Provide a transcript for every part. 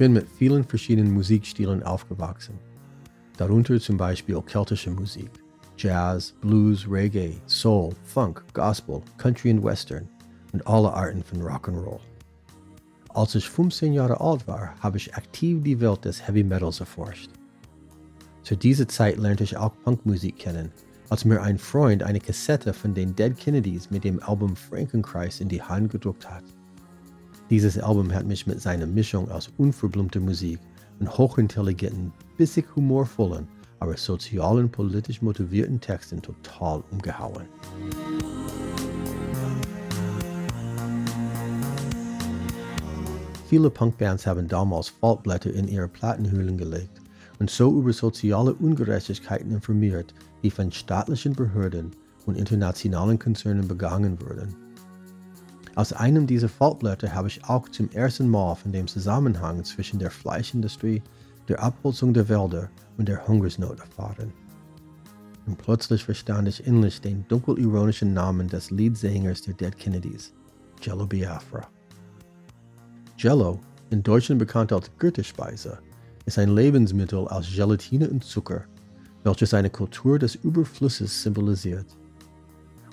bin mit vielen verschiedenen Musikstilen aufgewachsen. Darunter zum Beispiel keltische Musik, Jazz, Blues, Reggae, Soul, Funk, Gospel, Country und Western und alle Arten von Rock'n'Roll. Als ich 15 Jahre alt war, habe ich aktiv die Welt des Heavy Metals erforscht. Zu dieser Zeit lernte ich auch Punkmusik kennen, als mir ein Freund eine Kassette von den Dead Kennedys mit dem Album Frankenkreis in die Hand gedruckt hat. Dieses Album hat mich mit seiner Mischung aus unverblümter Musik und hochintelligenten, bissig humorvollen, aber sozial und politisch motivierten Texten total umgehauen. Viele Punkbands haben damals Faltblätter in ihre Plattenhüllen gelegt und so über soziale Ungerechtigkeiten informiert, die von staatlichen Behörden und internationalen Konzernen begangen wurden. Aus einem dieser Faltblätter habe ich auch zum ersten Mal von dem Zusammenhang zwischen der Fleischindustrie, der Abholzung der Wälder und der Hungersnot erfahren. Und plötzlich verstand ich endlich den dunkelironischen Namen des Leadsängers der Dead Kennedys, Jello Biafra. Jello, in Deutschland bekannt als Gütespeise, ist ein Lebensmittel aus Gelatine und Zucker, welches eine Kultur des Überflusses symbolisiert.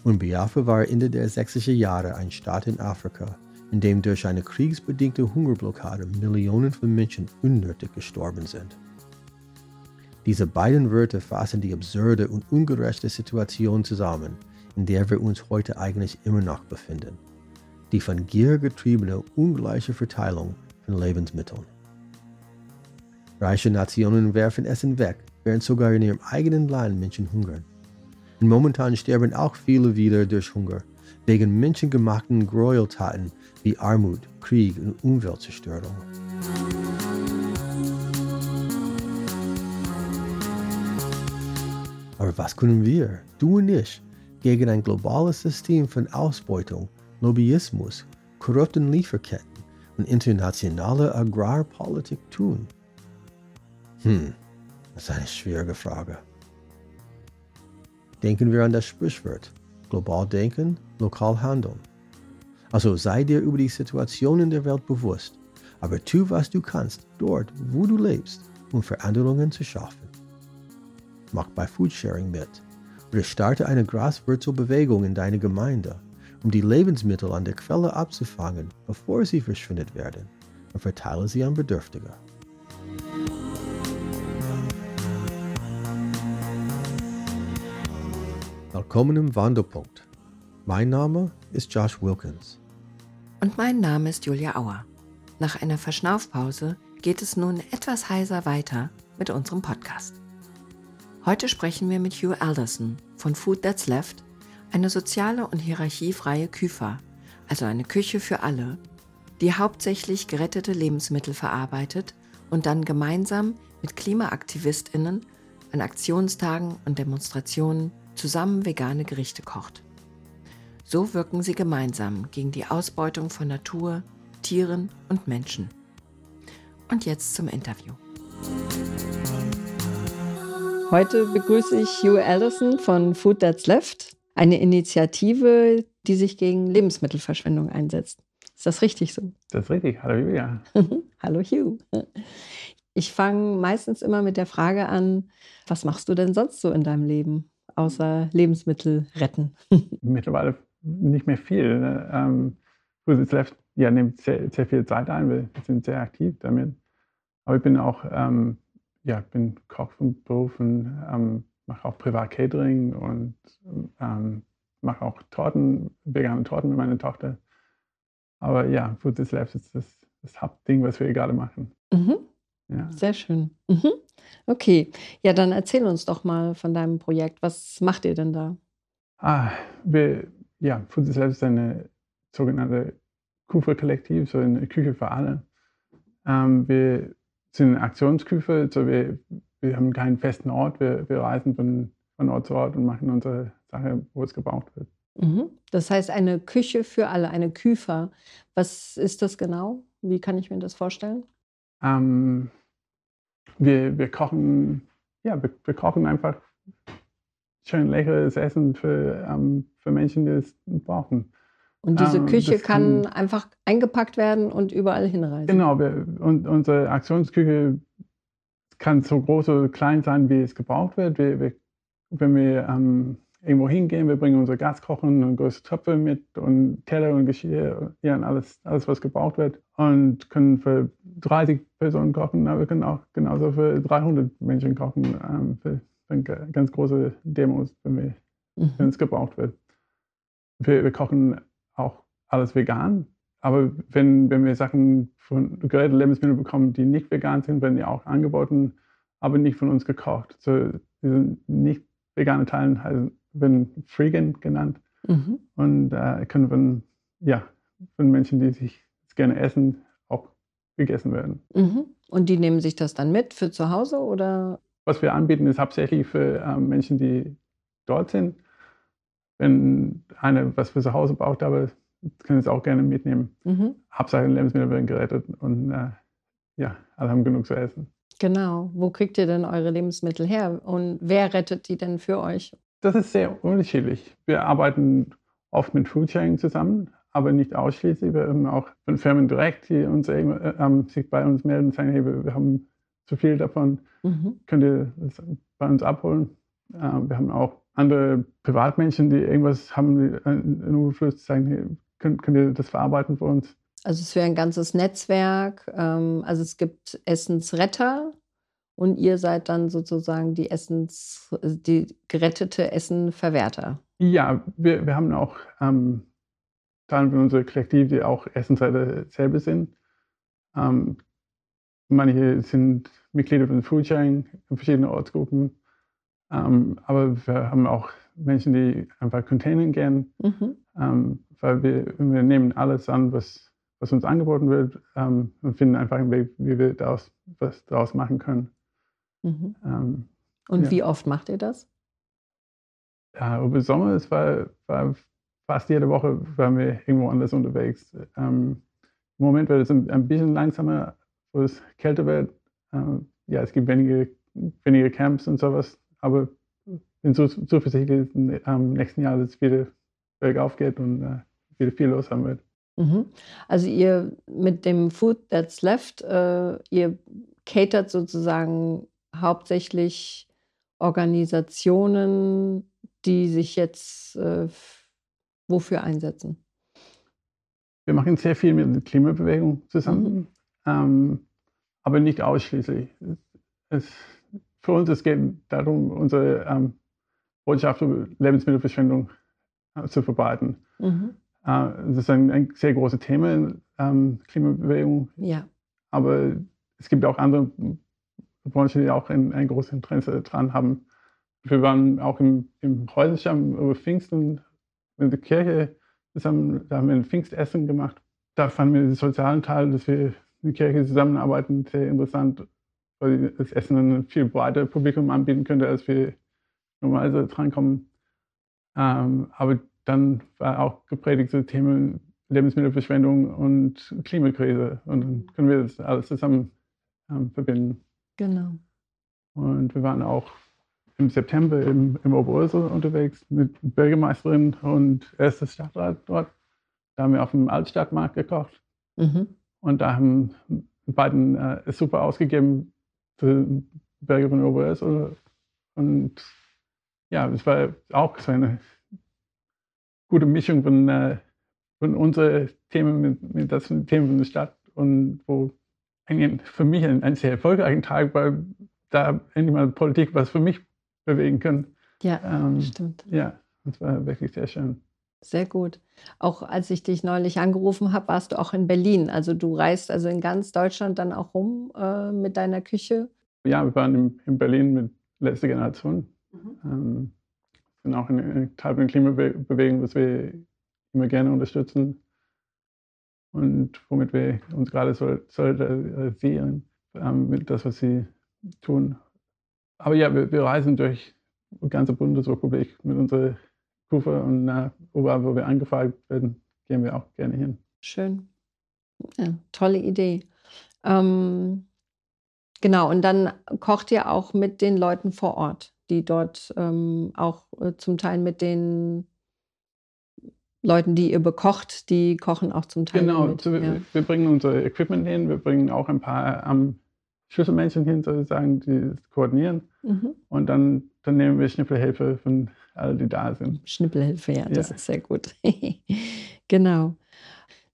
Und Biafra war Ende der 60er Jahre ein Staat in Afrika, in dem durch eine kriegsbedingte Hungerblockade Millionen von Menschen unnötig gestorben sind. Diese beiden Wörter fassen die absurde und ungerechte Situation zusammen, in der wir uns heute eigentlich immer noch befinden die von Gier getriebene ungleiche Verteilung von Lebensmitteln. Reiche Nationen werfen Essen weg, während sogar in ihrem eigenen Land Menschen hungern. Und momentan sterben auch viele wieder durch Hunger, wegen menschengemachten Gräueltaten wie Armut, Krieg und Umweltzerstörung. Aber was können wir, du und ich, gegen ein globales System von Ausbeutung Lobbyismus, korrupten Lieferketten und internationale Agrarpolitik tun? Hm, das ist eine schwierige Frage. Denken wir an das Sprichwort, global denken, lokal handeln. Also sei dir über die Situation in der Welt bewusst, aber tu, was du kannst, dort, wo du lebst, um Veränderungen zu schaffen. Mach bei Foodsharing mit oder starte eine Graswurzelbewegung in deiner Gemeinde um die Lebensmittel an der Quelle abzufangen, bevor sie verschwindet werden, und verteile sie an Bedürftige. Willkommen im Wandelpunkt. Mein Name ist Josh Wilkins. Und mein Name ist Julia Auer. Nach einer Verschnaufpause geht es nun etwas heiser weiter mit unserem Podcast. Heute sprechen wir mit Hugh Alderson von Food That's Left eine soziale und hierarchiefreie Küfa, also eine Küche für alle, die hauptsächlich gerettete Lebensmittel verarbeitet und dann gemeinsam mit Klimaaktivistinnen an Aktionstagen und Demonstrationen zusammen vegane Gerichte kocht. So wirken sie gemeinsam gegen die Ausbeutung von Natur, Tieren und Menschen. Und jetzt zum Interview. Heute begrüße ich Hugh Alderson von Food That's Left eine Initiative, die sich gegen Lebensmittelverschwendung einsetzt. Ist das richtig so? Das ist richtig. Hallo Julia. Hallo Hugh. Ich fange meistens immer mit der Frage an, was machst du denn sonst so in deinem Leben, außer Lebensmittel retten? Mittlerweile nicht mehr viel. Ne? Ähm, Left ja, nimmt sehr, sehr, viel Zeit ein. Wir sind sehr aktiv damit. Aber ich bin auch ähm, ja, bin Koch von Beruf und ähm, mache auch privat Catering und ähm, mache auch Torten, vegane Torten mit meiner Tochter. Aber ja, Food is Life ist das, das Hauptding, was wir gerade machen. Mhm. Ja. Sehr schön. Mhm. Okay, ja, dann erzähl uns doch mal von deinem Projekt. Was macht ihr denn da? Ah, wir, ja, Food Life ist eine sogenannte Küfe-Kollektiv, so eine Küche für alle. Ähm, wir sind eine Aktionsküche, so wir wir haben keinen festen Ort. Wir, wir reisen von, von Ort zu Ort und machen unsere Sache, wo es gebraucht wird. Mhm. Das heißt, eine Küche für alle, eine Küfer. Was ist das genau? Wie kann ich mir das vorstellen? Ähm, wir, wir kochen, ja, wir, wir, kochen einfach schön leckeres Essen für, ähm, für Menschen, die es brauchen. Und diese Ähm, Küche kann, kann- einfach eingepackt werden und überall hinreisen. Genau, wir, und unsere Aktionsküche kann so groß oder klein sein, wie es gebraucht wird. Wir, wir, wenn wir ähm, irgendwo hingehen, wir bringen unsere Gaskochen und große Töpfe mit und Teller und Geschirr, ja, und alles, alles, was gebraucht wird. Und können für 30 Personen kochen, aber wir können auch genauso für 300 Menschen kochen, ähm, für, für ganz große Demos, wenn, wir, wenn Mhm. es gebraucht wird. Wir, wir kochen auch alles vegan, aber wenn, wenn wir Sachen von geräte Lebensmittel bekommen, die nicht vegan sind, werden die auch angeboten, aber nicht von uns gekocht. So, diese nicht vegane Teile heißen, werden Freegan genannt Mhm. und äh, können von, ja, von Menschen, die sich gerne essen, auch gegessen werden. Mhm. Und die nehmen sich das dann mit für zu Hause oder? Was wir anbieten, ist hauptsächlich für ähm, Menschen, die dort sind. Wenn einer was für zu Hause braucht, aber können es auch gerne mitnehmen. Mhm. Hauptsache Lebensmittel werden gerettet und äh, ja, alle haben genug zu essen. Genau. Wo kriegt ihr denn eure Lebensmittel her? Und wer rettet die denn für euch? Das ist sehr unterschiedlich. Wir arbeiten oft mit Foodsharing zusammen, aber nicht ausschließlich. Wir haben auch von Firmen direkt, die uns, äh, ähm, sich bei uns melden und sagen, hey, wir, haben zu viel davon, Mhm. könnt ihr das bei uns abholen. Äh, wir haben auch andere Privatmenschen, die irgendwas haben, einen einen Überfluss sagen, hey, könnt, könnt ihr das verarbeiten für uns? Also es wäre ein ganzes Netzwerk. Ähm, also es gibt Essensretter und ihr seid dann sozusagen die Essens, die gerettete Essenverwerter. Ja, wir, wir haben auch ähm, Teile von unserem Kollektiv, die auch Essensretter selber sind. Ähm, manche sind Mitglieder von Foodsharing in verschiedenen Ortsgruppen. Ähm, aber wir haben auch Menschen, die einfach containen gern, Mhm. ähm, weil wir, wir nehmen alles an, was, was uns angeboten wird ähm, und finden einfach einen Weg, wie wir daraus, was daraus machen können. Mhm. Ähm, Und Ja. wie oft macht ihr das? Ja, über Sommer, es war, war fast jede Woche waren wir irgendwo anders unterwegs. Ähm, Im Moment wird es ein, ein bisschen langsamer, wo es kälter wird. Ähm, ja, es gibt wenige, wenige Camps und sowas, aber bin so zuversichtlich, dass es im nächsten Jahr dass es wieder bergauf geht und äh, wieder viel los haben wird. Mhm. Also ihr mit dem Food That's Left, äh, ihr catert sozusagen hauptsächlich Organisationen, die sich jetzt äh, wofür einsetzen. Wir machen sehr viel mit der Klimabewegung zusammen, ähm, aber nicht ausschließlich. Es, für uns es geht darum, unsere ähm, Botschaft über Lebensmittelverschwendung äh, zu verbreiten. Mhm. Äh, das ist ein, ein sehr großes Thema in ähm, Klimabewegung, Ja. aber es gibt auch andere Branchen, die auch ein, ein großes Interesse daran haben. Wir waren auch im, im Häuserstamm über Pfingsten in der Kirche zusammen, da haben wir ein Pfingstessen gemacht. Da fanden wir den sozialen Teil, dass wir in der Kirche zusammenarbeiten, sehr interessant, weil das Essen ein viel breiteres Publikum anbieten könnte, als wir normalerweise drankommen. Ähm, aber dann war auch gepredigt so Themen Lebensmittelverschwendung und Klimakrise. Und dann können wir das alles zusammen ähm, verbinden. Genau. Und wir waren auch im September im, im Oberursel unterwegs mit Bürgermeisterin und erster Stadtrat dort. Da haben wir auf dem Altstadtmarkt gekocht. Mhm. Und da haben beiden äh, es super ausgegeben für Bürger von Oberursel. Und ja, es war auch so eine gute Mischung von, äh, von unseren Themen mit, mit das Themen von der Stadt und wo eigentlich für mich ein, ein sehr erfolgreicher Tag, weil da endlich mal Politik was für mich bewegen können. Ja, Ähm, stimmt. ja, das war wirklich sehr schön. Sehr gut. Auch als ich dich neulich angerufen habe, warst du auch in Berlin. Also du reist also in ganz Deutschland dann auch rum äh, mit deiner Küche. Ja, wir waren in, in Berlin mit letzter Generation. Ähm, sind auch in, in Teil der Klimabewegung, was wir immer gerne unterstützen und womit wir uns gerade sol- solidarisieren ähm, mit das, was sie tun. Aber ja, wir, wir reisen durch die ganze Bundesrepublik mit unserer Kufe und äh, überall, wo wir angefragt werden, gehen wir auch gerne hin. Schön. Ja, tolle Idee. Ähm, genau, und dann kocht ihr auch mit den Leuten vor Ort, die dort ähm, auch äh, zum Teil mit den Leuten, die ihr bekocht, die kochen auch zum Teil. Genau, mit. so, wir, ja. wir bringen unser Equipment hin, wir bringen auch ein paar ähm, Schlüsselmännchen hin, sozusagen, die es koordinieren. Mhm. Und dann, dann nehmen wir Schnippelhilfe von allen, die da sind. Schnippelhilfe, ja, das Ja. ist sehr gut. genau.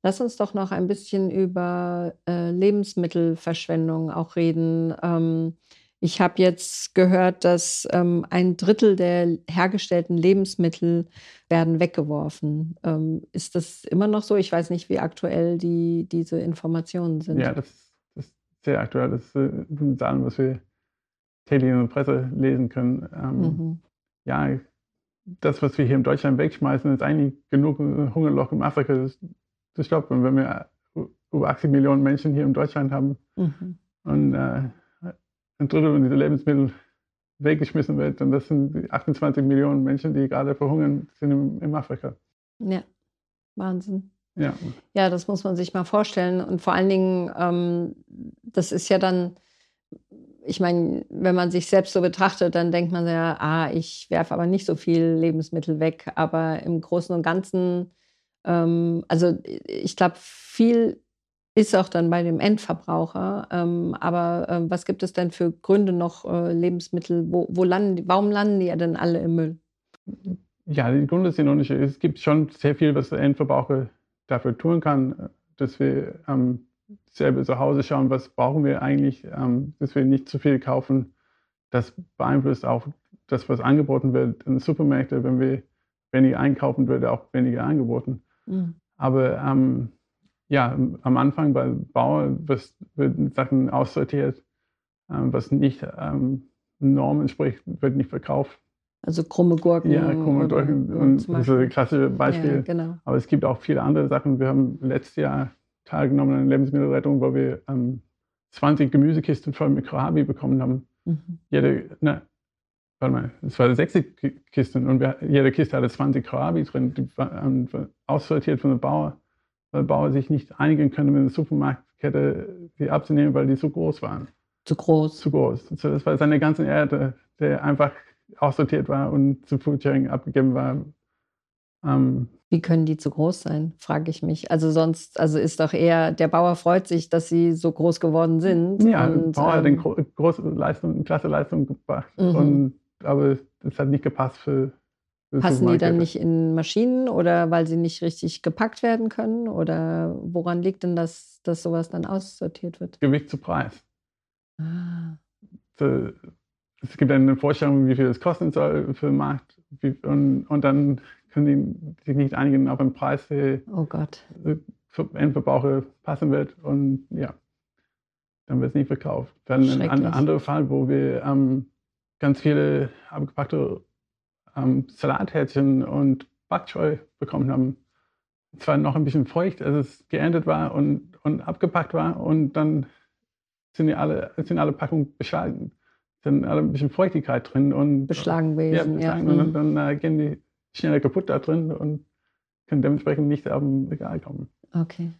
Lass uns doch noch ein bisschen über äh, Lebensmittelverschwendung auch reden. Ähm, ich habe jetzt gehört, dass ähm, ein Drittel der hergestellten Lebensmittel werden weggeworfen. Ähm, ist das immer noch so? Ich weiß nicht, wie aktuell die, diese Informationen sind. Ja, das, das ist sehr aktuell. Das äh, Zahlen, was wir täglich in der Presse lesen können. Ähm, Mhm. Ja, das, was wir hier in Deutschland wegschmeißen, ist eigentlich genug ein Hungerloch in Afrika zu- zu stoppen. Wenn wir äh, über 80 Millionen Menschen hier in Deutschland haben Mhm. und äh, ein Drittel von diesen Lebensmitteln weggeschmissen wird, und das sind die 28 Millionen Menschen, die gerade verhungern, sind in, in Afrika. Ja, Wahnsinn. Ja, Ja, das muss man sich mal vorstellen. Und vor allen Dingen, ähm, das ist ja dann, ich meine, wenn man sich selbst so betrachtet, dann denkt man ja, ah, ich werfe aber nicht so viel Lebensmittel weg. Aber im Großen und Ganzen, ähm, also ich glaube, viel ist auch dann bei dem Endverbraucher. Ähm, aber ähm, was gibt es denn für Gründe noch, äh, Lebensmittel, wo, wo landen die, warum landen die ja denn alle im Müll? Ja, die Gründe sind unterschiedlich. Es gibt schon sehr viel, was der Endverbraucher dafür tun kann, dass wir ähm, selber zu Hause schauen, was brauchen wir eigentlich, ähm, dass wir nicht zu viel kaufen. Das beeinflusst auch das, was angeboten wird in Supermärkten. Wenn wir weniger einkaufen, wird auch weniger angeboten. Mhm. Aber ähm, ja, am Anfang bei Bauern was, wird Sachen aussortiert, ähm, was nicht ähm, Normen entspricht, wird nicht verkauft. Also krumme Gurken. Ja, krumme Gurken. Und das ist ein Beispiel. klassisches Ja, Beispiel. genau. Aber es gibt auch viele andere Sachen. Wir haben letztes Jahr teilgenommen an Lebensmittelrettung, wo wir ähm, 20 Gemüsekisten voll mit Kohlrabi bekommen haben. Mhm. Jede, ne, warte mal, es waren 60 Ki- Kisten und wir, jede Kiste hatte 20 Kohlrabi drin, die waren ähm, aussortiert von der Bauer, weil Bauer sich nicht einigen konnte mit der Supermarktkette, die abzunehmen, weil die so groß waren. Zu groß. Zu groß. So, das war seine ganze Erde, der einfach aussortiert war und zu Foodsharing abgegeben war. Ähm, Wie können die zu groß sein, frage ich mich. Also sonst, also ist doch eher, der Bauer freut sich, dass sie so groß geworden sind. Ja, der und, Bauer hat ähm, eine gro große Leistung, klasse Leistung gebracht. Mhm. Und, aber das hat nicht gepasst für passen die dann nicht in Maschinen oder weil sie nicht richtig gepackt werden können? Oder woran liegt denn das, dass sowas dann aussortiert wird? Gewicht zu Preis. Ah, es gibt eine Vorstellung, wie viel es kosten soll für den Markt. Und, und dann können die sich nicht einigen auf einen Preis, der oh Gott. für Endverbraucher passen wird. Und ja, dann wird es nicht verkauft. Dann ein, ein anderer Fall, wo wir ähm, ganz viele abgepackte ähm, Salathähnchen und Backscheu bekommen haben. Es war noch ein bisschen feucht, als es geerntet war und, und abgepackt war. Und dann sind, die alle, sind alle Packungen beschlagen. Sind alle ein bisschen Feuchtigkeit drin. Und, Beschlagen Ja, gewesen. Ja, beschlagen. Und mhm. dann, dann äh, gehen die schneller kaputt da drin und können dementsprechend nicht auf dem Regal kommen. Okay.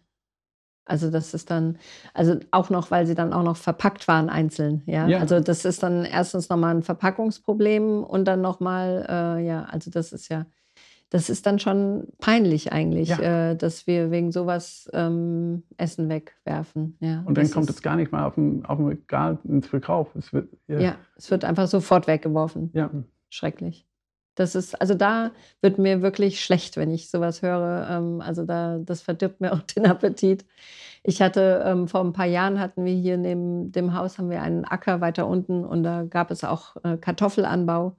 Also das ist dann, also auch noch, weil sie dann auch noch verpackt waren einzeln, ja. Ja. Also das ist dann erstens nochmal ein Verpackungsproblem und dann nochmal, äh, ja, also das ist ja, das ist dann schon peinlich eigentlich, Ja. äh, dass wir wegen sowas ähm, Essen wegwerfen. Ja, Und dann kommt es gar nicht mal auf dem, auf dem Regal ins Verkauf. Es wird, ja, Ja, es wird einfach sofort weggeworfen. ja. Schrecklich. Das ist, also da wird mir wirklich schlecht, wenn ich sowas höre. Ähm, also da, das verdirbt mir auch den Appetit. Ich hatte ähm, vor ein paar Jahren hatten wir hier neben dem Haus haben wir einen Acker weiter unten und da gab es auch äh, Kartoffelanbau.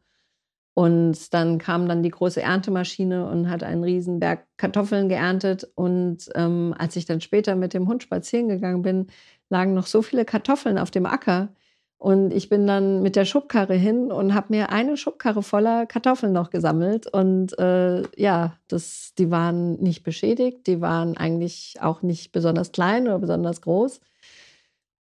Und dann kam dann die große Erntemaschine und hat einen riesen Berg Kartoffeln geerntet. Und ähm, als ich dann später mit dem Hund spazieren gegangen bin, lagen noch so viele Kartoffeln auf dem Acker. Und ich bin dann mit der Schubkarre hin und habe mir eine Schubkarre voller Kartoffeln noch gesammelt. Und äh, ja, das, die waren nicht beschädigt, die waren eigentlich auch nicht besonders klein oder besonders groß.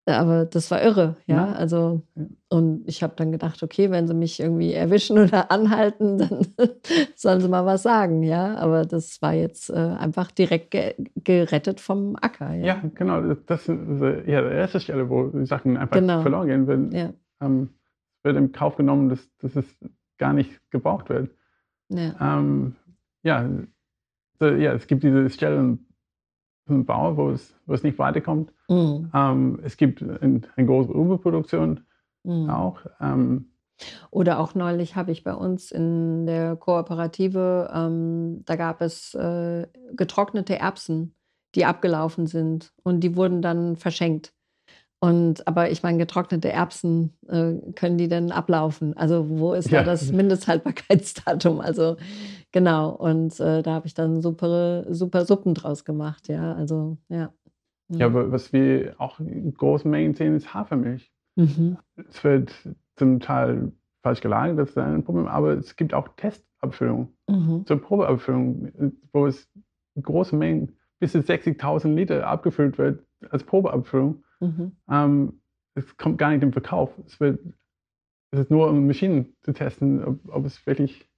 Aber das war irre, ja. Ja. Also, und ich habe dann gedacht, okay, wenn sie mich irgendwie erwischen oder anhalten, dann sollen sie mal was sagen, ja. Aber das war jetzt äh, einfach direkt ge gerettet vom Acker, ja. ja, genau. Das ist äh, ja, die erste Stelle, wo die Sachen einfach Genau. verloren gehen. Wenn, Ja, ähm, wird im Kauf genommen, dass, dass es gar nicht gebraucht wird. ja. Ähm, ja, so, ja, es gibt diese Stellen im Bau, wo es, wo es nicht weiterkommt. Mhm. Ähm, es gibt ein, eine große Überproduktion Mhm. auch. Ähm, Oder auch neulich habe ich bei uns in der Kooperative, ähm, da gab es äh, getrocknete Erbsen, die abgelaufen sind und die wurden dann verschenkt. Und aber ich meine, getrocknete Erbsen, äh, können die denn ablaufen? Also wo ist da Ja. das Mindesthaltbarkeitsdatum? Also genau. Und äh, da habe ich dann super, super Suppen draus gemacht. Ja, also ja. ja, aber was wir auch in großen Mengen sehen, ist Hafermilch. Mhm. Es wird zum Teil falsch gelagert, das ist ein Problem, aber es gibt auch Testabfüllungen. Mhm. zur Probeabfüllung, wo es große Mengen, bis zu 60.000 Liter abgefüllt wird als Probeabfüllung. Mhm. Ähm, es kommt gar nicht im Verkauf. Es, wird, es ist nur um Maschinen zu testen, ob, ob es wirklich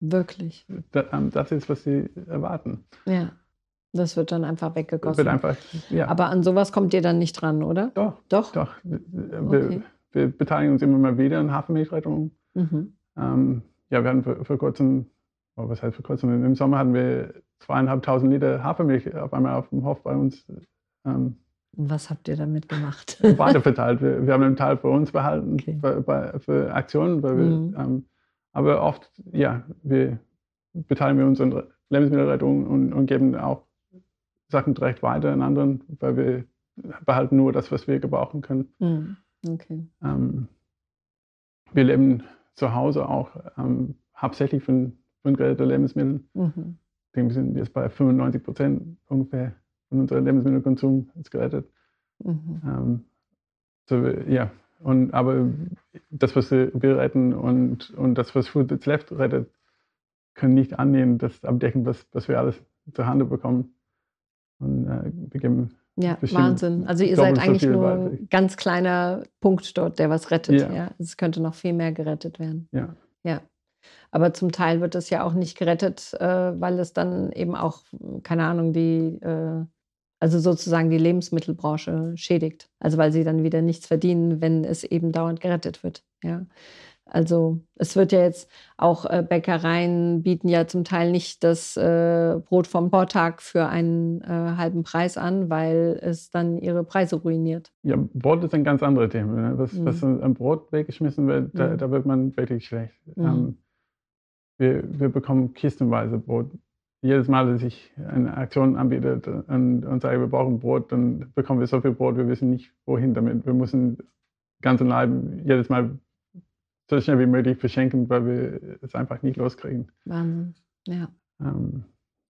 Wirklich. da, ähm, das ist, was sie erwarten. Ja. Das wird dann einfach weggegossen. wird einfach, ja, Aber an sowas kommt ihr dann nicht dran, oder? doch, Doch? doch. Wir, Okay. wir beteiligen uns immer mal wieder an Hafermilchrettungen. Mhm. Ähm, ja, wir hatten vor, vor kurzem, oh, was heißt vor kurzem, im Sommer hatten wir zweieinhalbtausend Liter Hafermilch auf einmal auf dem Hof bei uns ähm, was habt ihr damit gemacht? weiterverteilt. Wir, wir haben einen Teil für uns behalten, Okay. für, bei, für Aktionen, weil wir, Mhm. ähm, aber oft, ja, wir beteiligen wir uns an Lebensmittelrettung und, und geben auch Sachen direkt weiter an anderen, weil wir behalten nur das, was wir gebrauchen können. Mhm. Okay. Ähm, wir leben zu Hause auch ähm, hauptsächlich von, von geretteten Lebensmitteln. Mhm. Ich denke, wir sind jetzt bei 95 Prozent ungefähr von unserem Lebensmittelkonsum ist gerettet. Mhm. Ähm, so, ja, und, aber das, was wir retten und, und das, was Food That's Left rettet, können nicht annehmen, das abdecken, was, was wir alles zur Hand bekommen. Und äh, wir geben, Ja, Wahnsinn. Also ihr seid eigentlich nur ein ganz kleiner Punkt dort, der was rettet. Ja. Ja. Es könnte noch viel mehr gerettet werden. ja, Ja. Aber zum Teil wird es ja auch nicht gerettet, äh, weil es dann eben auch, keine Ahnung, die, äh, also sozusagen die Lebensmittelbranche schädigt. Also weil sie dann wieder nichts verdienen, wenn es eben dauernd gerettet wird. Ja. Also es wird ja jetzt auch äh, Bäckereien bieten ja zum Teil nicht das äh, Brot vom Vortag für einen äh, halben Preis an, weil es dann ihre Preise ruiniert. ja, Brot ist ein ganz anderes Thema. Ne? Was, Mhm. was an Brot weggeschmissen wird, da, Mhm. da wird man wirklich schlecht. Mhm. Ähm, wir, wir bekommen kistenweise Brot. Jedes Mal, dass ich eine Aktion anbiete und, und sage, wir brauchen Brot, dann bekommen wir so viel Brot, wir wissen nicht, wohin damit. Wir müssen ganz und Leib jedes Mal so schnell wie möglich verschenken, weil wir es einfach nicht loskriegen. Wahnsinn. Ja, Ähm,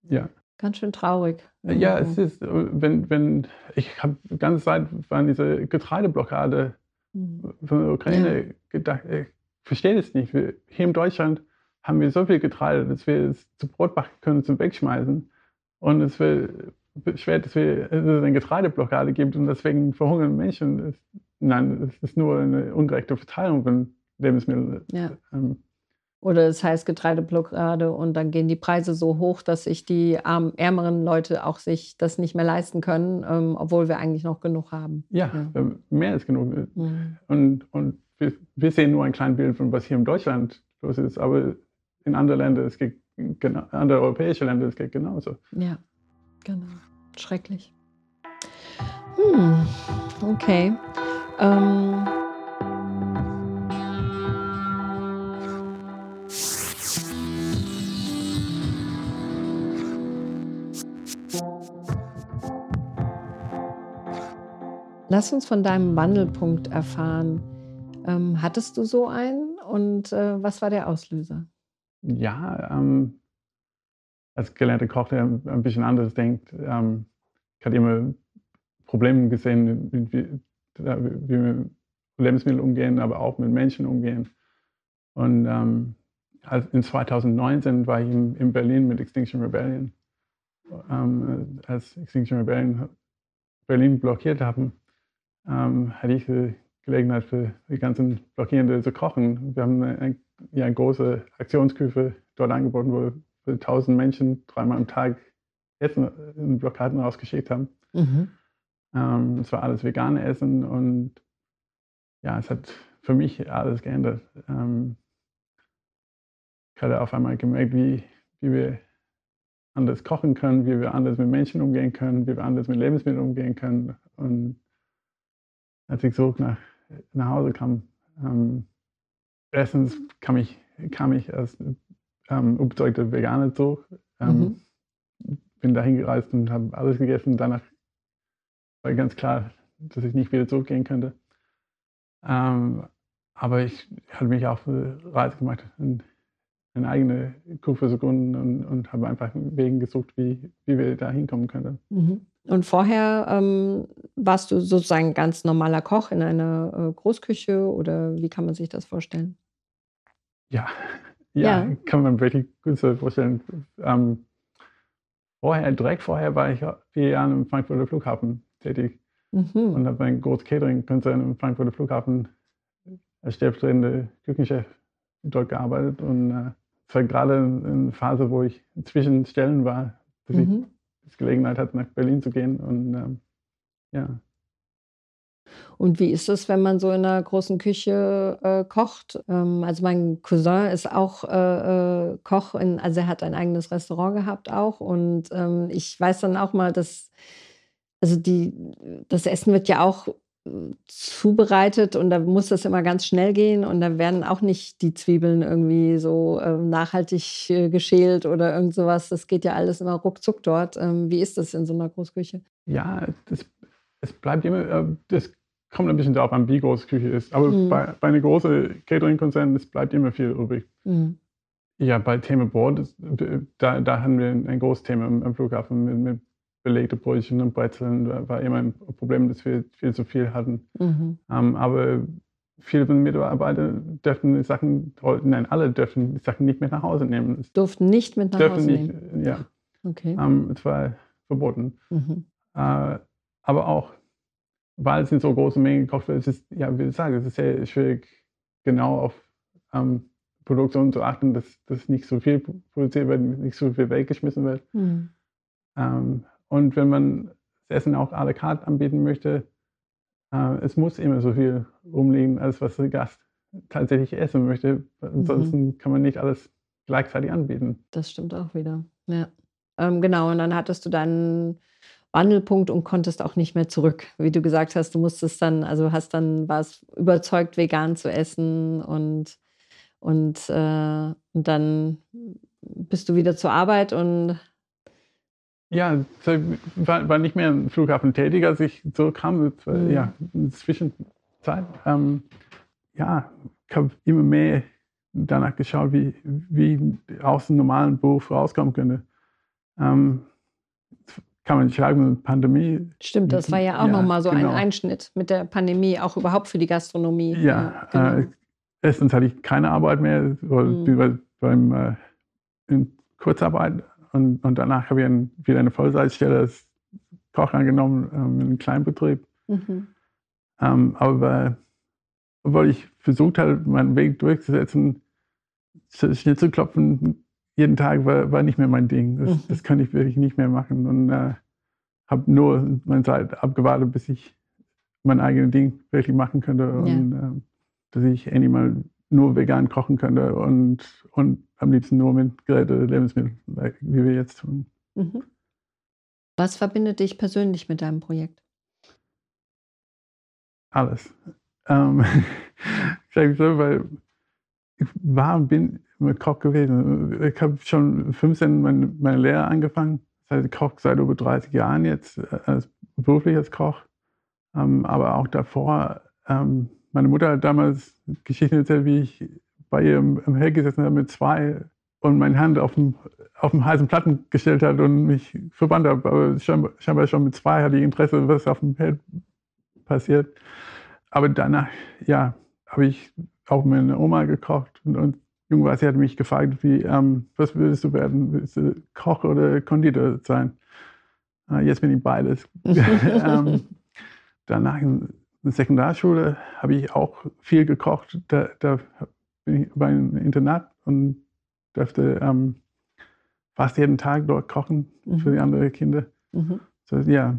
ja. ganz schön traurig. Ja, es ist, wenn, wenn ich habe die ganze Zeit waren diese Getreideblockade Mhm. von der Ukraine gedacht, ich verstehe das nicht. Wir, hier in Deutschland haben wir so viel Getreide, dass wir es zu Brot backen können, zum Wegschmeißen. Und es wird beschwert, dass, wir, dass es eine Getreideblockade gibt und deswegen verhungern Menschen. Es, nein, es ist nur eine ungerechte Verteilung von Lebensmitteln. Ja. Ähm, Oder es heißt Getreideblockade und dann gehen die Preise so hoch, dass sich die arm, ärmeren Leute auch sich das nicht mehr leisten können, ähm, obwohl wir eigentlich noch genug haben. ja, Ja. mehr als genug. Mhm. Und, und wir, wir sehen nur ein kleines Bild von was hier in Deutschland los ist, aber in anderen Ländern, es geht genau, andere europäische Länder, es geht genauso. Ja, genau. Schrecklich. Hm, okay. Ähm, Lass uns von deinem Wandelpunkt erfahren. Ähm, hattest du so einen und äh, was war der Auslöser? Ja, ähm, als gelernter Koch, der ein bisschen anders denkt, ähm, ich hatte immer Probleme gesehen, wie, wir mit Lebensmitteln umgehen, aber auch mit Menschen umgehen. Und ähm, in 2019 war ich in, in Berlin mit Extinction Rebellion. Ähm, als Extinction Rebellion Berlin blockiert haben, ähm, hatte ich die Gelegenheit für die ganzen Blockierenden zu kochen. Wir haben eine, ja, eine große Aktionsküche dort angeboten, wo wir für 1000 Menschen dreimal am Tag Essen in Blockaden rausgeschickt haben. Mhm. Ähm, es war alles vegane Essen und ja, es hat für mich alles geändert. Ähm, ich hatte auf einmal gemerkt, wie, wie wir anders kochen können, wie wir anders mit Menschen umgehen können, wie wir anders mit Lebensmitteln umgehen können. Und als ich zurück nach, nach Hause kam, ähm, erstens kam ich, kam ich als ähm, überzeugter Veganer zurück. Ähm, mhm. Bin dahin gereist und habe alles gegessen. Danach war ganz klar, dass ich nicht wieder zurückgehen könnte. Ähm, aber ich hatte mich auch für Reise gemacht, eine eigene Kurve gefunden und, und habe einfach Wegen gesucht, wie, wie wir da hinkommen können. Mhm. Und vorher ähm, warst du sozusagen ganz normaler Koch in einer äh, Großküche oder wie kann man sich das vorstellen? Ja, ja, ja. kann man wirklich gut so vorstellen. Ähm, vorher, direkt vorher war ich vier Jahre im Frankfurter Flughafen tätig mhm. und habe ein großes Catering-Konzern im Frankfurter Flughafen als stellvertretender Küchenchef dort gearbeitet und äh, es war gerade eine Phase, wo ich zwischen Stellen war, dass mhm. ich Gelegenheit hatte, nach Berlin zu gehen und ähm, ja. Und wie ist es, wenn man so in einer großen Küche äh, kocht? Ähm, also mein Cousin ist auch äh, äh, Koch, in, also er hat ein eigenes Restaurant gehabt auch. Und ähm, ich weiß dann auch mal, dass also die, das Essen wird ja auch zubereitet und da muss das immer ganz schnell gehen und da werden auch nicht die Zwiebeln irgendwie so äh, nachhaltig äh, geschält oder irgend sowas. Das geht ja alles immer ruckzuck dort. Ähm, wie ist das in so einer Großküche? Ja, das, es bleibt immer, äh, das kommt ein bisschen darauf an, wie groß die Küche ist. Aber mhm. bei, bei einer großen Catering-Konzern, es bleibt immer viel übrig. Mhm. Ja, bei Thema Brot, da, da haben wir ein großes Thema am Flughafen mit, mit belegte Brötchen und Brezeln war immer ein Problem, dass wir viel zu viel hatten. Mhm. Ähm, aber viele Mitarbeiter dürfen Sachen, nein, alle dürfen Sachen nicht mit nach Hause nehmen. Durften nicht mit nach Hause nicht, nehmen? Ja. Okay. Ähm, es war verboten. Mhm. Äh, aber auch, weil es in so großen Mengen gekocht wird, es ist, ja, wie gesagt, es ist sehr schwierig, genau auf ähm, Produktion zu achten, dass, dass nicht so viel produziert wird, nicht so viel weggeschmissen wird. Mhm. Ähm, und wenn man das Essen auch à la carte anbieten möchte, äh, es muss immer so viel rumliegen, als was der Gast tatsächlich essen möchte. Ansonsten mhm. kann man nicht alles gleichzeitig anbieten. Das stimmt auch wieder. Ja. Ähm, genau, und dann hattest du deinen Wandelpunkt und konntest auch nicht mehr zurück. Wie du gesagt hast, du musstest dann, also hast dann, warst überzeugt, vegan zu essen und, und, äh, und dann bist du wieder zur Arbeit und ja, war, war nicht mehr im Flughafen tätig, als ich zurückkam. Mhm. Ja, in der Zwischenzeit. Ähm, ja, ich habe immer mehr danach geschaut, wie, wie aus dem normalen Beruf rauskommen könnte. Ähm, kann man schreiben, Pandemie. Stimmt, das war ja auch ja, nochmal so genau. ein Einschnitt mit der Pandemie, auch überhaupt für die Gastronomie. Ja, genau. äh, erstens hatte ich keine Arbeit mehr, mhm. beim äh, in Kurzarbeit und, und danach habe ich ein, wieder eine Vollzeitstelle als Koch angenommen ähm, in einem Kleinbetrieb. Mhm. Ähm, aber obwohl ich versucht habe, meinen Weg durchzusetzen, Schnitzelklopfen jeden Tag war, war nicht mehr mein Ding. Das, mhm. das kann ich wirklich nicht mehr machen. Und äh, habe nur meine Zeit abgewartet, bis ich mein eigenes Ding wirklich machen könnte. Und ja. äh, dass ich endlich mal nur vegan kochen könnte und, und am liebsten nur mit geräte Lebensmitteln, wie wir jetzt tun. Mhm. Was verbindet dich persönlich mit deinem Projekt? Alles. Ähm, ich so, weil ich war und bin immer Koch gewesen. Ich habe schon 15 meine, meine Lehre angefangen. Das heißt, ich koche seit über 30 Jahren jetzt äh, als beruflich als Koch. Ähm, aber auch davor ähm, meine Mutter hat damals Geschichten erzählt, wie ich bei ihr im, im Hell gesessen habe mit zwei und meine Hand auf dem, auf dem heißen Platten gestellt hat und mich verbannt habe. Aber scheinbar, scheinbar schon mit zwei hatte ich Interesse, was auf dem Herd passiert. Aber danach, ja, habe ich auch mit einer Oma gekocht und, und irgendwas, sie hat mich gefragt, wie, ähm, was würdest du werden? Willst du Koch oder Konditor sein? Äh, jetzt bin ich beides. ähm, danach in der Sekundarschule habe ich auch viel gekocht. Da, da bin ich bei einem Internat und durfte ähm, fast jeden Tag dort kochen mhm. für die anderen Kinder. Mhm. So, ja,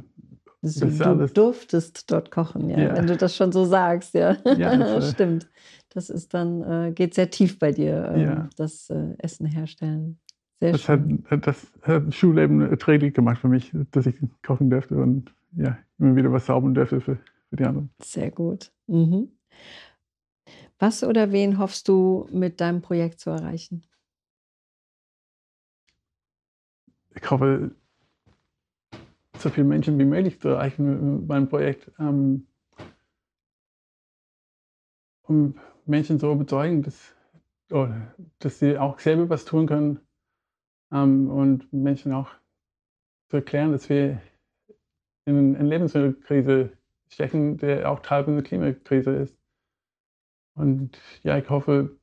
das du alles. durftest dort kochen, ja, ja, wenn du das schon so sagst, ja. ja das, Stimmt. Das ist dann, äh, geht sehr tief bei dir, äh, ja. das äh, Essen herstellen. Sehr das, schön. Hat, das hat Schulleben erträglich gemacht für mich, dass ich kochen durfte und ja, immer wieder was zaubern durfte für, anderen. Sehr gut. Mhm. Was oder wen hoffst du mit deinem Projekt zu erreichen? Ich hoffe, so viele Menschen wie möglich zu erreichen mit meinem Projekt. Ähm, um Menschen so überzeugen, dass, oh, dass sie auch selber was tun können ähm, und Menschen auch zu erklären, dass wir in eine Lebensmittelkrise stecken, der auch Teil einer Klimakrise ist. Und ja, ich hoffe,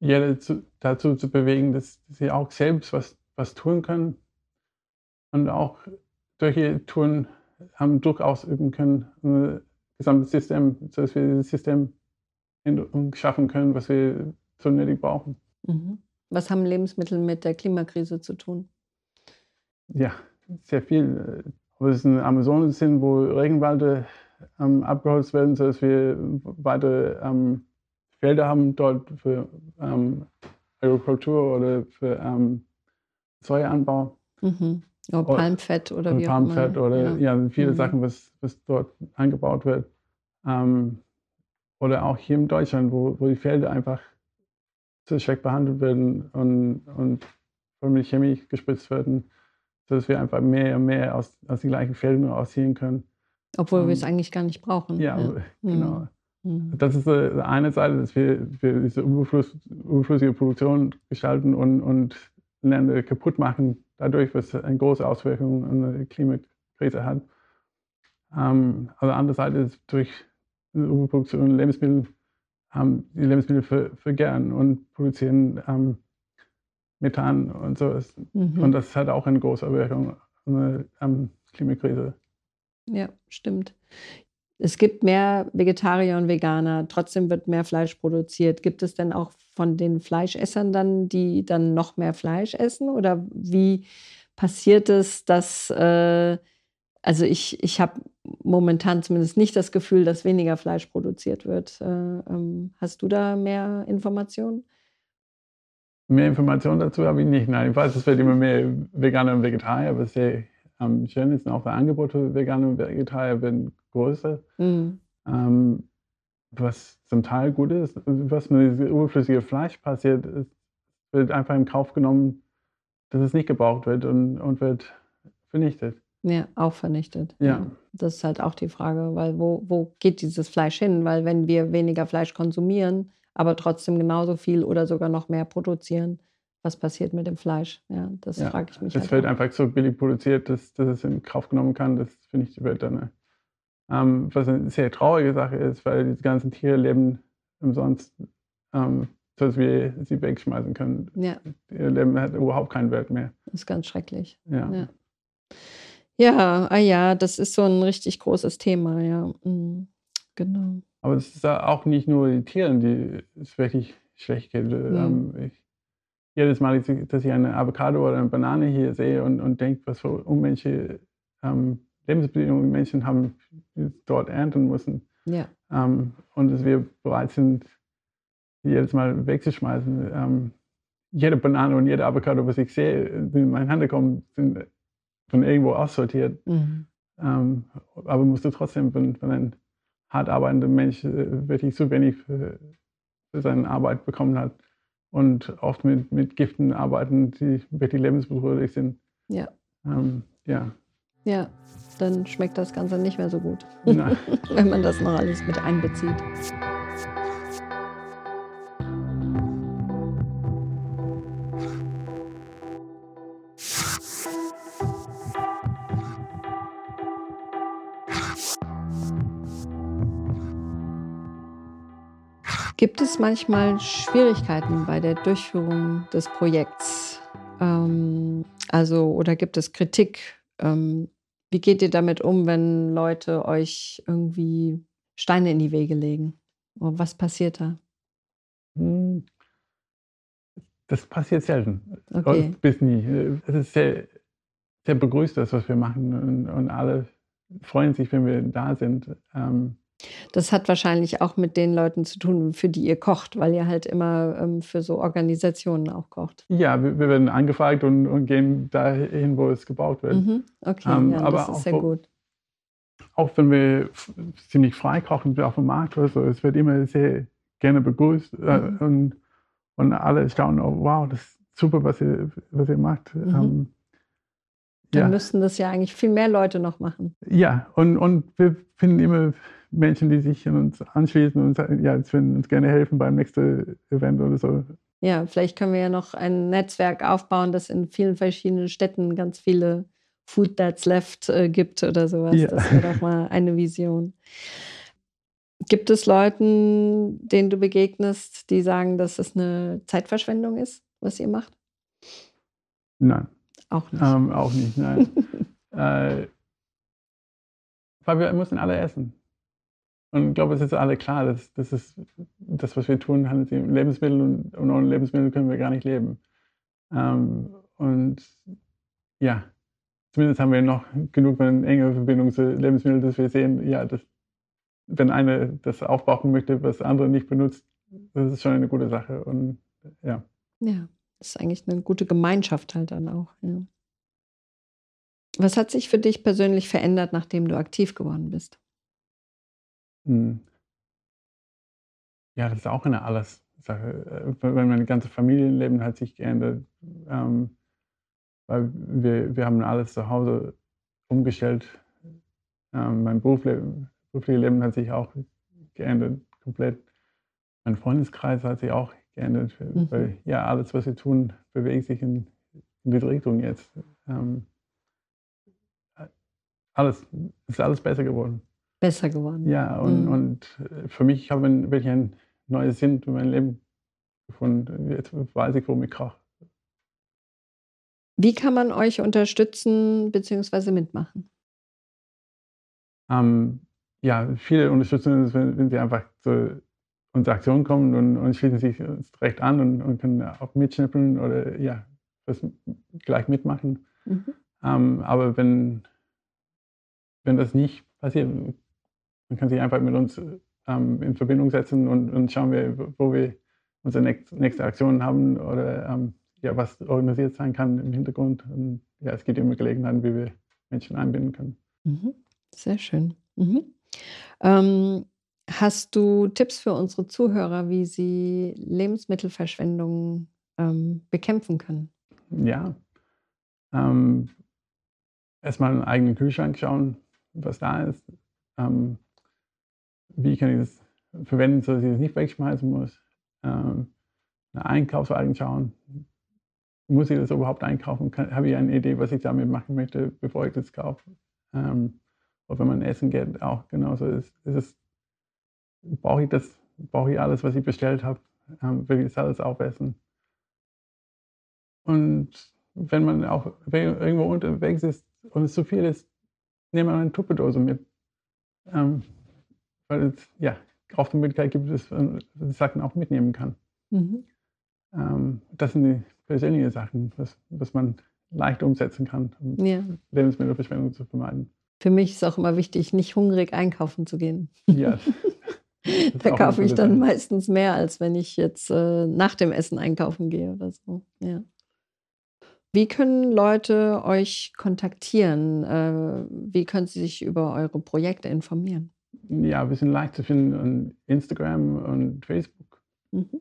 jeder zu, dazu zu bewegen, dass, dass sie auch selbst was, was tun können und auch durch ihr Tun haben Druck ausüben können, ein gesamtes System, sodass wir dieses System schaffen können, was wir so nötig brauchen. Mhm. Was haben Lebensmittel mit der Klimakrise zu tun? Ja, sehr viel. Ob es in Amazonen sind, wo Regenwälder ähm, abgeholzt werden, sodass wir weitere ähm, Felder haben dort für ähm, Agrikultur oder für ähm, Sojaanbau. Mhm. Oder Palmfett oder, oder wie Palmfett auch immer. oder ja, ja viele mhm. Sachen, was, was dort angebaut wird. Ähm, oder auch hier in Deutschland, wo, wo die Felder einfach zu schlecht behandelt werden und, und von Chemie gespritzt werden, sodass wir einfach mehr und mehr aus, aus den gleichen Feldern rausziehen können. Obwohl wir es eigentlich gar nicht brauchen. Ja, ja. genau. Mhm. Das ist äh, eine Seite, dass wir, wir diese überfluss, überflüssige Produktion gestalten und, und Länder kaputt machen, dadurch, was eine große Auswirkung auf die Klimakrise hat. Ähm, also andere Seite ist durch Überproduktion Lebensmittel haben die Lebensmittel ver vergären und produzieren ähm, Methan und so. Mhm. Und das hat auch eine große Wirkung an der Klimakrise. Ja, stimmt. Es gibt mehr Vegetarier und Veganer, trotzdem wird mehr Fleisch produziert. Gibt es denn auch von den Fleischessern dann, die dann noch mehr Fleisch essen? Oder wie passiert es, dass äh, also ich, ich habe momentan zumindest nicht das Gefühl, dass weniger Fleisch produziert wird. Äh, ähm, hast du da mehr Informationen? Mehr Informationen dazu habe ich nicht. Nein, ich weiß, es wird immer mehr Veganer und Vegetarier, aber sehr ähm, schön ist auch das Angebot für Veganer und Vegetarier werden größer. Mhm. Ähm, was zum Teil gut ist, was mit diesem überflüssigen Fleisch passiert, ist, wird einfach in Kauf genommen, dass es nicht gebraucht wird und, und wird vernichtet. Ja, auch vernichtet. Ja. Das ist halt auch die Frage, weil wo, wo geht dieses Fleisch hin? Weil wenn wir weniger Fleisch konsumieren, aber trotzdem genauso viel oder sogar noch mehr produzieren, was passiert mit dem Fleisch? Ja, das ja, frage ich mich. Es halt wird auch. einfach so billig produziert, dass, dass es in Kauf genommen kann. Das finde ich wird dann ähm, was eine sehr traurige Sache ist, weil die ganzen Tiere leben umsonst, ähm, dass wir sie wegschmeißen können. Ja. Ihr Leben hat überhaupt keinen Wert mehr. Das ist ganz schrecklich. Ja. ja. Ja, ah ja, das ist so ein richtig großes Thema, ja. Mhm. Genau. Aber es ist auch nicht nur die Tieren, die es wirklich schlecht geht. Mhm. Ich, jedes Mal, dass ich eine Avocado oder eine Banane hier sehe und, und denke, was für unmenschliche ähm, Lebensbedingungen Menschen haben, die dort ernten müssen. Ja. Ähm, und dass wir bereit sind, jedes Mal wegzuschmeißen. Ähm, jede Banane und jede Avocado, was ich sehe, die in meine Hand kommen, sind von irgendwo aussortiert. Mhm. Ähm, aber musst du trotzdem, wenn, wenn ein hart arbeitender Mensch äh, wirklich zu wenig für, für, seine Arbeit bekommen hat und oft mit, mit Giften arbeiten, die wirklich lebensbedrohlich sind. Ja. Ähm, ja. Ja, dann schmeckt das Ganze nicht mehr so gut, wenn man das noch alles mit einbezieht. Gibt es manchmal Schwierigkeiten bei der Durchführung des Projekts? Ähm, also, oder gibt es Kritik? Ähm, wie geht ihr damit um, wenn Leute euch irgendwie Steine in die Wege legen? Was passiert da? Hm. Das passiert selten. Okay. Bis nie. Es ist sehr, sehr begrüßt, das, was wir machen. Und, und alle freuen sich, wenn wir da sind. Ähm, Das hat wahrscheinlich auch mit den Leuten zu tun, für die ihr kocht, weil ihr halt immer ähm, für so Organisationen auch kocht. Ja, wir, wir werden angefragt und, und, gehen dahin, wo es gebaut wird. Mhm. Okay, ähm, ja, aber das ist sehr gut. Auch wenn wir ziemlich frei kochen, auf dem Markt oder so, es wird immer sehr gerne begrüßt äh, mhm. und, und alle staunen, oh, wow, das ist super, was ihr, was ihr macht. Mhm. Ähm, Dann ja. müssten das ja eigentlich viel mehr Leute noch machen. Ja, und, und wir finden immer Menschen, die sich an uns anschließen und sagen, ja, jetzt würden uns gerne helfen beim nächsten Event oder so. Ja, vielleicht können wir ja noch ein Netzwerk aufbauen, das in vielen verschiedenen Städten ganz viele Food That's Left äh, gibt oder sowas. Ja. Das wäre doch mal eine Vision. Gibt es Leuten, denen du begegnest, die sagen, dass es eine Zeitverschwendung ist, was ihr macht? Nein. Auch nicht. Ähm, auch nicht, nein. äh, weil wir müssen alle essen. Und ich glaube, es ist alle klar, dass das ist das, was wir tun, handelt sich um Lebensmittel und, und ohne Lebensmittel können wir gar nicht leben. Ähm, und ja, zumindest haben wir noch genug eine enge Verbindung zu Lebensmitteln, dass wir sehen, ja, dass, wenn einer das aufbrauchen möchte, was andere nicht benutzt, das ist schon eine gute Sache. Und ja. Ja, das ist eigentlich eine gute Gemeinschaft halt dann auch. Ja. Was hat sich für dich persönlich verändert, nachdem du aktiv geworden bist? Hm. Ja, das ist auch eine Alles-Sache. Äh, weil mein ganzes Familienleben hat sich geändert. Ähm, weil wir, wir haben alles zu Hause umgestellt. Ähm, mein Berufsleben, berufliches Leben hat sich auch geändert, komplett. Mein Freundeskreis hat sich auch geändert, mhm. weil ja, alles, was wir tun, bewegt sich in, in die Richtung jetzt. Ähm, alles, ist alles besser geworden besser geworden. Ja, und, mhm. und äh, für mich habe ich wirklich ein neues Sinn für mein Leben gefunden. Jetzt weiß ich, wo ich koche. Wie kann man euch unterstützen bzw. mitmachen? Ähm, ja, viele unterstützen uns, wenn, wenn, sie einfach zu unserer Aktion kommen und, und schließen sich uns direkt an und, und, können auch mitschnippeln oder ja, das gleich mitmachen. Mhm. Ähm, aber wenn, wenn das nicht passiert, man kann sich einfach mit uns ähm, in Verbindung setzen und, und schauen, wir, wo wir unsere nächste Aktion haben oder ähm, ja, was organisiert sein kann im Hintergrund. Und ja, es gibt immer Gelegenheiten, wie wir Menschen einbinden können. Mhm. Sehr schön. Mhm. Ähm, hast du Tipps für unsere Zuhörer, wie sie Lebensmittelverschwendung ähm, bekämpfen können? Ja. Ähm, erstmal in den eigenen Kühlschrank schauen, was da ist. Ähm, wie kann ich das verwenden, sodass ich es nicht wegschmeißen muss. Ähm, eine Einkaufswagen schauen. Muss ich das überhaupt einkaufen? Habe ich eine Idee, was ich damit machen möchte, bevor ich das kaufe? Ähm, oder wenn man essen geht, auch genauso ist, ist es, brauche ich das, brauche ich alles, was ich bestellt habe, ähm, will ich das alles aufessen? Und wenn man auch irgendwo unterwegs ist und es zu viel ist, nehme man eine Tupperdose mit. Ähm, weil es ja auch die Möglichkeit gibt, dass man die Sachen auch mitnehmen kann. Mhm. Ähm, das sind die persönlichen Sachen, was, was man leicht umsetzen kann, um ja. Lebensmittelverschwendung zu vermeiden. Für mich ist auch immer wichtig, nicht hungrig einkaufen zu gehen. Ja. da kaufe ich dann meistens mehr, als wenn ich jetzt äh, nach dem Essen einkaufen gehe oder so. Ja. Wie können Leute euch kontaktieren? Äh, wie können sie sich über eure Projekte informieren? Ja, wir sind leicht zu finden an Instagram und Facebook. Mhm.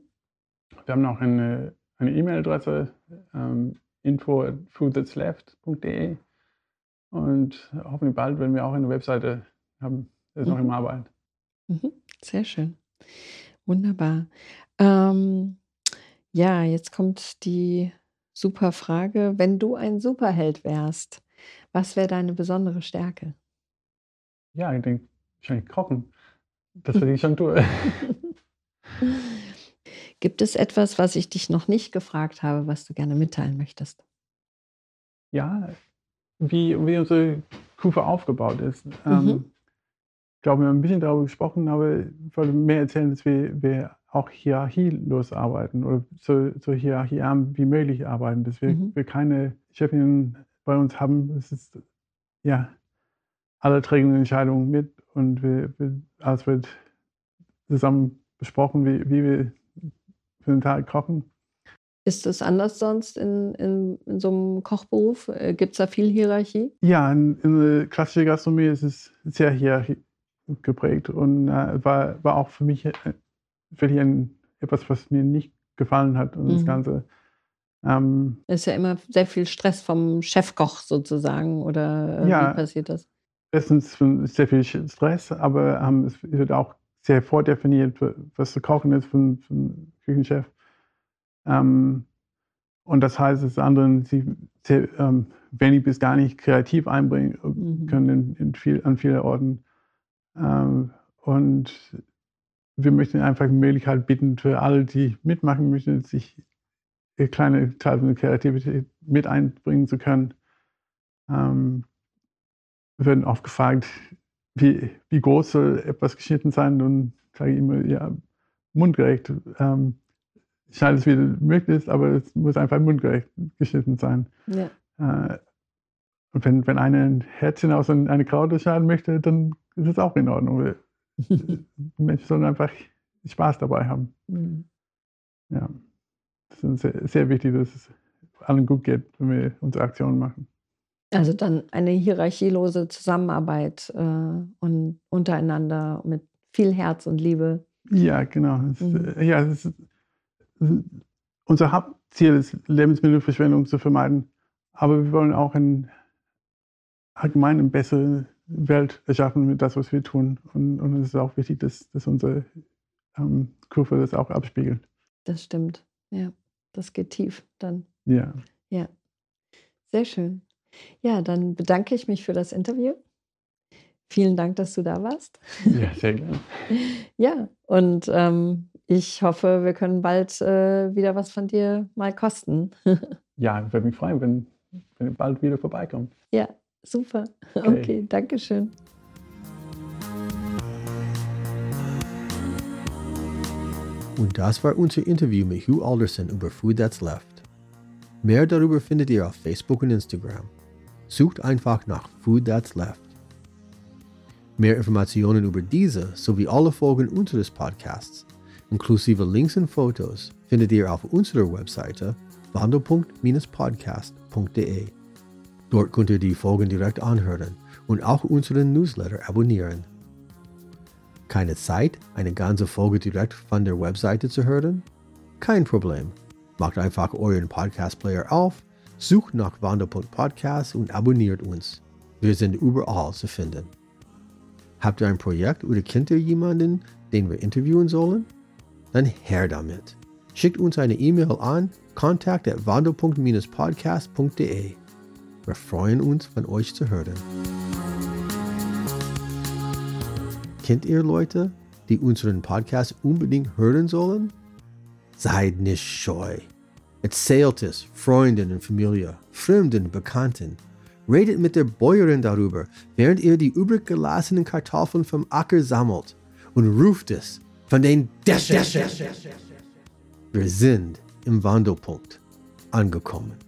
Wir haben auch eine E-Mail-Adresse, ähm, info at foodthatsleft.de und hoffentlich bald werden wir auch eine Webseite haben. Das ist mhm. noch im Arbeit. Mhm. Sehr schön. Wunderbar. Ähm, ja, jetzt kommt die super Frage. Wenn du ein Superheld wärst, was wäre deine besondere Stärke? Ja, ich denke, Wahrscheinlich kochen. Das, was ich schon tue. Gibt es etwas, was ich dich noch nicht gefragt habe, was du gerne mitteilen möchtest? Ja, wie, wie unsere Kufe aufgebaut ist. Ähm, mhm. Ähm, ich glaube, wir haben ein bisschen darüber gesprochen, aber ich wollte mehr erzählen, dass wir, wir auch hierarchielos arbeiten oder so, so hierarchiearm wie möglich arbeiten, dass wir, mhm. wir keine Chefinnen bei uns haben. Es ist, ja, alle trägen Entscheidungen mit und wir, wir, als wir zusammen besprochen, wie, wie wir für den Tag kochen. Ist das anders sonst in, in, in so einem Kochberuf? Äh, Gibt es da viel Hierarchie? Ja, in, in der klassischen Gastronomie ist es sehr hierarchisch geprägt und äh, war, war auch für mich äh, wirklich ein, etwas, was mir nicht gefallen hat. Und mhm. das Ganze. Ähm, ist ja immer sehr viel Stress vom Chefkoch sozusagen, oder äh, ja, wie passiert das? Erstens sehr viel Stress, aber ähm, es wird auch sehr vordefiniert, was zu kochen ist von, von Küchenchef. Ähm, und das heißt, dass anderen sie sehr, ähm, wenig bis gar nicht kreativ einbringen mhm. können in, in viel, an vielen Orten. Ähm, und wir möchten einfach die Möglichkeit bieten für alle, die mitmachen möchten, sich kleine Teil von der Kreativität mit einbringen zu können. Ähm, werden oft gefragt, wie, wie groß soll etwas geschnitten sein? Und sage ich immer, ja, mundgerecht. Ähm, schneide es, wie möglich aber es muss einfach mundgerecht geschnitten sein. Ja. Äh, und wenn, wenn einer ein Herzchen aus einer Kraut schneiden möchte, dann ist es auch in Ordnung. Menschen sollen einfach Spaß dabei haben. Mhm. Ja. Das ist sehr, sehr wichtig, dass es allen gut geht, wenn wir unsere Aktionen machen. Also dann eine hierarchielose Zusammenarbeit äh, und untereinander mit viel Herz und Liebe. Ja, genau. Mhm. Ja, ist, unser Hauptziel ist, Lebensmittelverschwendung zu vermeiden. Aber wir wollen auch ein, allgemein eine bessere Welt erschaffen mit das, was wir tun. Und, und es ist auch wichtig, dass, dass unsere ähm, Kurve das auch abspiegelt. Das stimmt. Ja, das geht tief dann. Ja. Ja. Sehr schön. Ja, dann bedanke ich mich für das Interview. Vielen Dank, dass du da warst. Ja, sehr gerne. ja, und ähm, ich hoffe, wir können bald äh, wieder was von dir mal kosten. ja, ich würde mich freuen, wenn, wenn ihr bald wieder vorbeikommt. Ja, super. Okay, okay danke schön. Und das war unser Interview mit Hugh Alderson über Food That's Left. Mehr darüber findet ihr auf Facebook und Instagram. Sucht einfach nach Food That's Left. Mehr Informationen über diese sowie alle Folgen unseres Podcasts, inklusive Links und Fotos, findet ihr auf unserer Webseite wandelpunkt-podcast.de. Dort könnt ihr die Folgen direkt anhören und auch unseren Newsletter abonnieren. Keine Zeit, eine ganze Folge direkt von der Webseite zu hören? Kein Problem. Macht einfach euren Podcast-Player auf, sucht nach Wandelpunkt-Podcast und abonniert uns. Wir sind überall zu finden. Habt ihr ein Projekt oder kennt ihr jemanden, den wir interviewen sollen? Dann her damit. Schickt uns eine E-Mail an kontakt@wandelpunkt-podcast.de. Wir freuen uns, von euch zu hören. Kennt ihr Leute, die unseren Podcast unbedingt hören sollen? Seid nicht scheu. Erzählt es Freunden und Familie, Fremden, Bekannten. Redet mit der Bäuerin darüber, während ihr die übrig gelassenen Kartoffeln vom Acker sammelt und ruft es von den Dächern. Wir sind im Wandelpunkt angekommen.